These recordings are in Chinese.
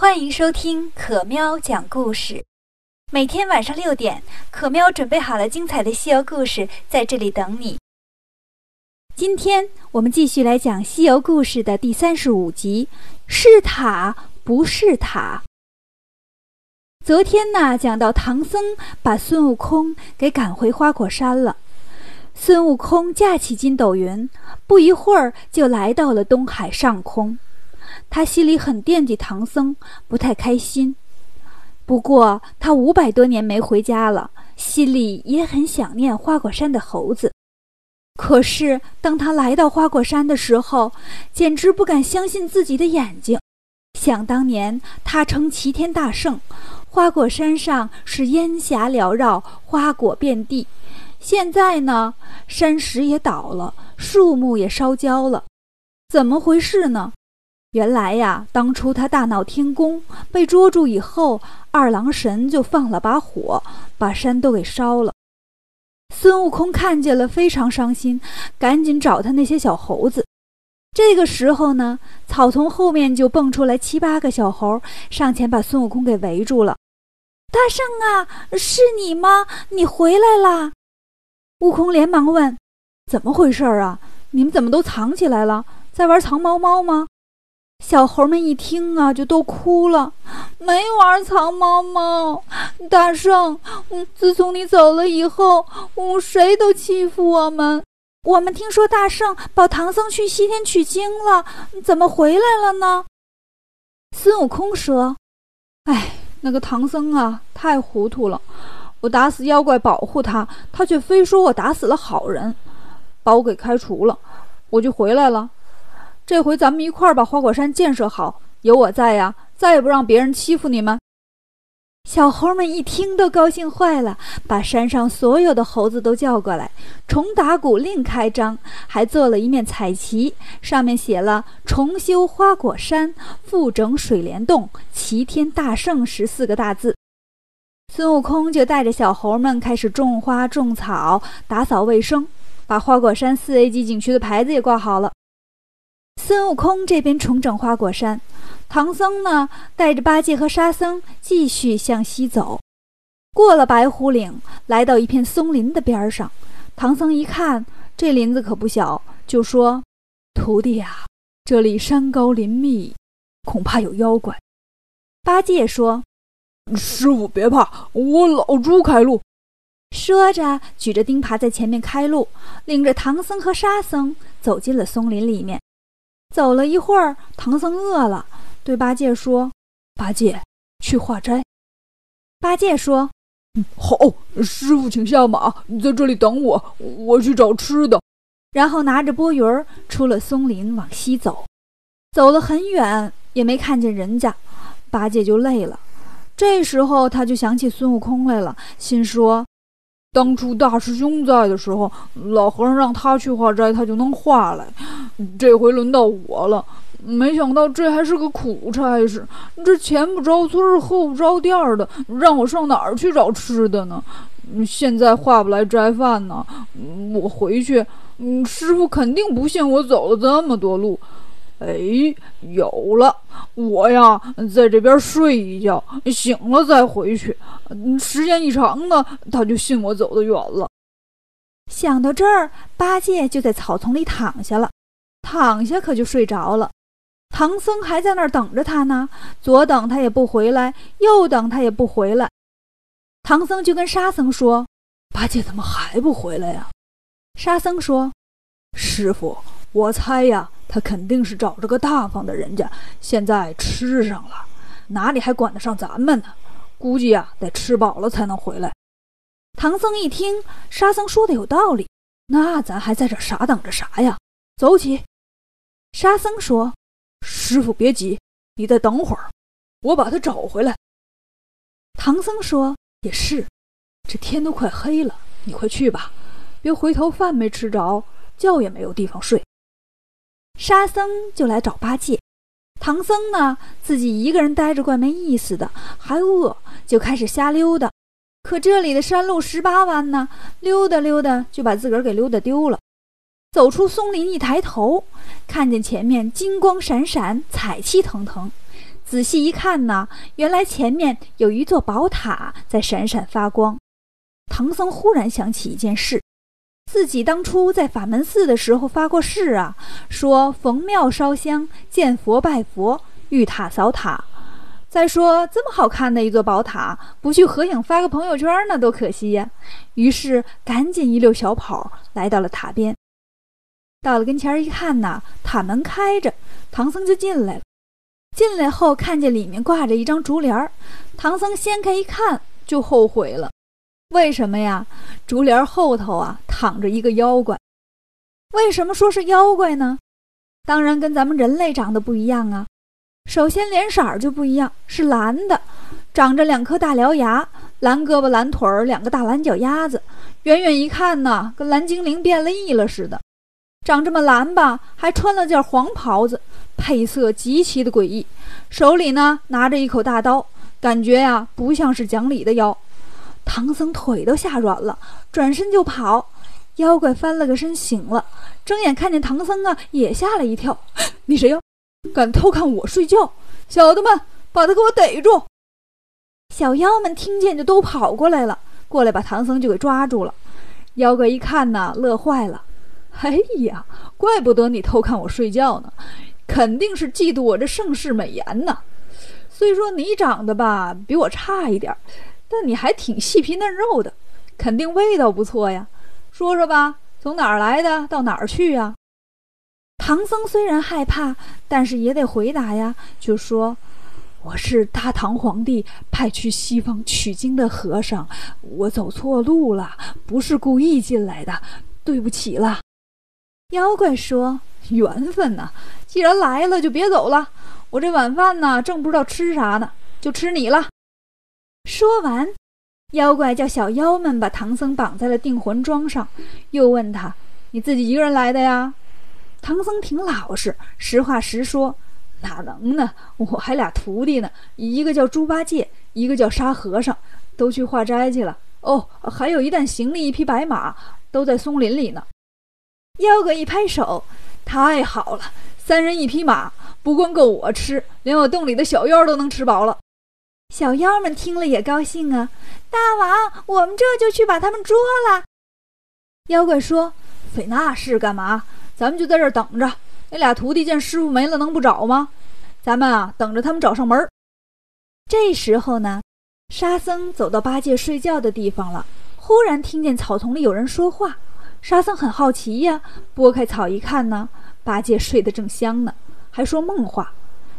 欢迎收听可喵讲故事。每天晚上六点，可喵准备好了精彩的西游故事，在这里等你。今天我们继续来讲西游故事的第三十五集：是塔不是塔？昨天呢，讲到唐僧把孙悟空给赶回花果山了。孙悟空架起筋斗云，不一会儿就来到了东海上空。他心里很惦记唐僧，不太开心。不过他五百多年没回家了，心里也很想念花果山的猴子。可是当他来到花果山的时候，简直不敢相信自己的眼睛。想当年，他称齐天大圣，花果山上是烟霞缭绕，花果遍地。现在呢，山石也倒了，树木也烧焦了，怎么回事呢？原来呀，当初他大闹天宫被捉住以后，二郎神就放了把火，把山都给烧了。孙悟空看见了，非常伤心，赶紧找他那些小猴子。这个时候呢，草丛后面就蹦出来七八个小猴，上前把孙悟空给围住了。大圣啊，是你吗？你回来啦！悟空连忙问：“怎么回事啊？你们怎么都藏起来了？在玩藏猫猫吗？”小猴们一听啊，就都哭了。没玩藏猫猫，大圣，嗯，自从你走了以后，嗯，谁都欺负我们。我们听说大圣保唐僧去西天取经了，怎么回来了呢？孙悟空说：“哎，那个唐僧啊，太糊涂了。我打死妖怪保护他，他却非说我打死了好人，把我给开除了，我就回来了。”这回咱们一块儿把花果山建设好，有我在呀，再也不让别人欺负你们。小猴们一听都高兴坏了，把山上所有的猴子都叫过来，重打鼓，另开张，还做了一面彩旗，上面写了“重修花果山，复整水帘洞，齐天大圣”十四个大字。孙悟空就带着小猴们开始种花、种草、打扫卫生，把花果山四 A 级景区的牌子也挂好了。孙悟空这边重整花果山，唐僧呢带着八戒和沙僧继续向西走。过了白虎岭，来到一片松林的边上。唐僧一看，这林子可不小，就说：“徒弟呀，这里山高林密，恐怕有妖怪。”八戒说：“师傅别怕，我老猪开路。”说着，举着钉耙在前面开路，领着唐僧和沙僧走进了松林里面。走了一会儿，唐僧饿了，对八戒说：“八戒，去化斋。”八戒说：“嗯好，师傅请下马，你在这里等我，我去找吃的。”然后拿着钵盂儿出了松林，往西走。走了很远，也没看见人家，八戒就累了。这时候他就想起孙悟空来了，心说。当初大师兄在的时候，老和尚让他去化斋，他就能化来。这回轮到我了，没想到这还是个苦差事。这前不着村后不着店的，让我上哪儿去找吃的呢？现在化不来斋饭呢。我回去，师傅肯定不信我走了这么多路。哎，有了！我呀，在这边睡一觉，醒了再回去。时间一长呢，他就信我走得远了。想到这儿，八戒就在草丛里躺下了，躺下可就睡着了。唐僧还在那儿等着他呢，左等他也不回来，右等他也不回来。唐僧就跟沙僧说：“八戒怎么还不回来呀？”沙僧说：“师傅，我猜呀。”他肯定是找着个大方的人家，现在吃上了，哪里还管得上咱们呢？估计啊，得吃饱了才能回来。唐僧一听沙僧说的有道理，那咱还在这傻等着啥呀？走起！沙僧说：“师傅别急，你再等会儿，我把他找回来。”唐僧说：“也是，这天都快黑了，你快去吧，别回头饭没吃着，觉也没有地方睡。”沙僧就来找八戒，唐僧呢自己一个人呆着怪没意思的，还饿，就开始瞎溜达。可这里的山路十八弯呢，溜达溜达就把自个儿给溜达丢了。走出松林，一抬头，看见前面金光闪闪，彩气腾腾，仔细一看呢，原来前面有一座宝塔在闪闪发光。唐僧忽然想起一件事，自己当初在法门寺的时候发过誓啊，说逢庙烧香，见佛拜佛，遇塔扫塔。再说这么好看的一座宝塔，不去合影发个朋友圈，那多可惜呀！于是赶紧一溜小跑来到了塔边。到了跟前一看呐，塔门开着，唐僧就进来了。进来后看见里面挂着一张竹帘儿，唐僧掀开一看就后悔了。为什么呀？竹帘后头啊躺着一个妖怪。为什么说是妖怪呢？当然跟咱们人类长得不一样啊。首先脸色儿就不一样，是蓝的，长着两颗大獠牙，蓝胳膊蓝腿儿，两个大蓝脚丫子，远远一看呢，跟蓝精灵变了异了似的。长这么蓝吧，还穿了件黄袍子，配色极其的诡异，手里呢拿着一口大刀，感觉呀不像是讲理的妖。唐僧腿都吓软了，转身就跑。妖怪翻了个身醒了，睁眼看见唐僧啊，也吓了一跳。你谁呀？敢偷看我睡觉，小的们把他给我逮住！小妖们听见就都跑过来了，过来把唐僧就给抓住了。妖怪一看呢，乐坏了。哎呀，怪不得你偷看我睡觉呢，肯定是嫉妒我这盛世美颜呢。虽说你长得吧比我差一点儿，但你还挺细皮嫩肉的，肯定味道不错呀。说说吧，从哪儿来的，到哪儿去呀？唐僧虽然害怕，但是也得回答呀，就说：“我是大唐皇帝派去西方取经的和尚，我走错路了，不是故意进来的，对不起了。”妖怪说：“缘分呐，既然来了，就别走了。我这晚饭呢，正不知道吃啥呢，就吃你了。”说完，妖怪叫小妖们把唐僧绑在了定魂桩上，又问他：“你自己一个人来的呀？”唐僧挺老实，实话实说：“哪能呢？我还俩徒弟呢，一个叫猪八戒，一个叫沙和尚，都去化斋去了。哦，还有一担行李，一匹白马，都在松林里呢。”妖怪一拍手：“太好了，三人一匹马，不光够我吃，连我洞里的小妖都能吃饱了。”小妖们听了也高兴啊！大王，我们这就去把他们捉了。妖怪说：“费那事干嘛？”咱们就在这儿等着，那俩徒弟见师傅没了，能不找吗？咱们啊，等着他们找上门。这时候呢，沙僧走到八戒睡觉的地方了，忽然听见草丛里有人说话。沙僧很好奇呀，拨开草一看呢，八戒睡得正香呢，还说梦话。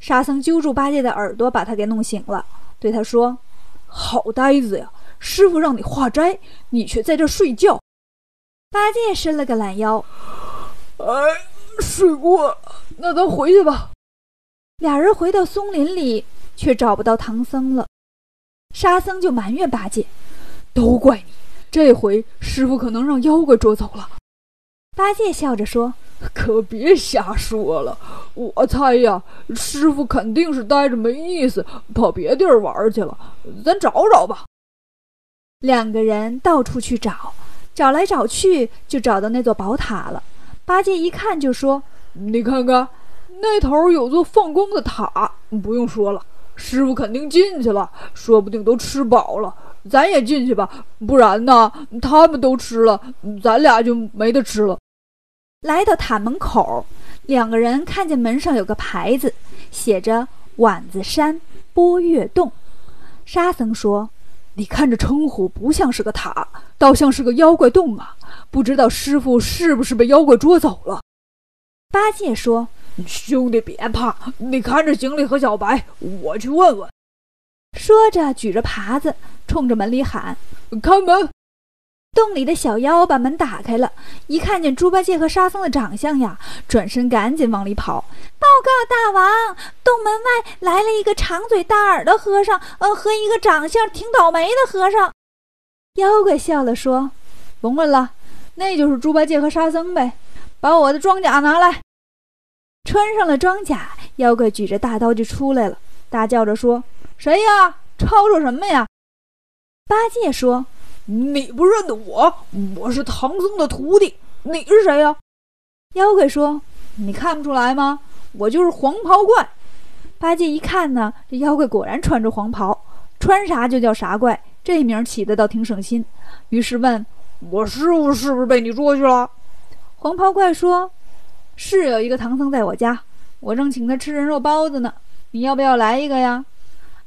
沙僧揪住八戒的耳朵，把他给弄醒了，对他说：“好呆子呀，师傅让你化斋，你却在这睡觉。”八戒伸了个懒腰。哎，睡过，那咱回去吧。俩人回到松林里，却找不到唐僧了。沙僧就埋怨八戒：“都怪你，这回师傅可能让妖怪捉走了。”八戒笑着说：“可别瞎说了，我猜呀，师傅肯定是待着没意思，跑别地儿玩去了。咱找找吧。”两个人到处去找，找来找去，就找到那座宝塔了。八戒一看就说：“你看看，那头有座放光的塔，不用说了，师傅肯定进去了，说不定都吃饱了。咱也进去吧，不然呢，他们都吃了，咱俩就没得吃了。”来到塔门口，两个人看见门上有个牌子，写着“碗子山波月洞”。沙僧说。你看这称呼不像是个塔，倒像是个妖怪洞啊！不知道师傅是不是被妖怪捉走了？八戒说：“兄弟别怕，你看着行李和小白，我去问问。”说着举着耙子，冲着门里喊：“开门！”洞里的小妖把门打开了，一看见猪八戒和沙僧的长相呀，转身赶紧往里跑。报告大王，洞门外来了一个长嘴大耳的和尚，呃，和一个长相挺倒霉的和尚。妖怪笑了说：“甭问了，那就是猪八戒和沙僧呗。把我的装甲拿来。”穿上了装甲，妖怪举着大刀就出来了，大叫着说：“谁呀？吵吵什么呀？”八戒说。你不认得我？我是唐僧的徒弟。你是谁呀？妖怪说：“你看不出来吗？我就是黄袍怪。”八戒一看呢，这妖怪果然穿着黄袍，穿啥就叫啥怪，这名起的倒挺省心。于是问：“我师傅是不是被你捉去了？”黄袍怪说：“是有一个唐僧在我家，我正请他吃人肉包子呢。你要不要来一个呀？”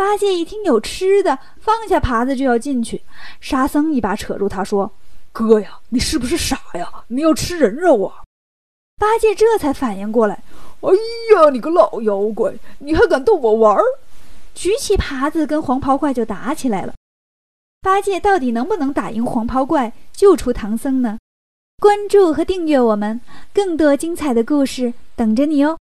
八戒一听有吃的，放下耙子就要进去。沙僧一把扯住他说：“哥呀，你是不是傻呀？你要吃人肉啊？”八戒这才反应过来：“哎呀，你个老妖怪，你还敢逗我玩儿！”举起耙子跟黄袍怪就打起来了。八戒到底能不能打赢黄袍怪，救出唐僧呢？关注和订阅我们，更多精彩的故事等着你哦！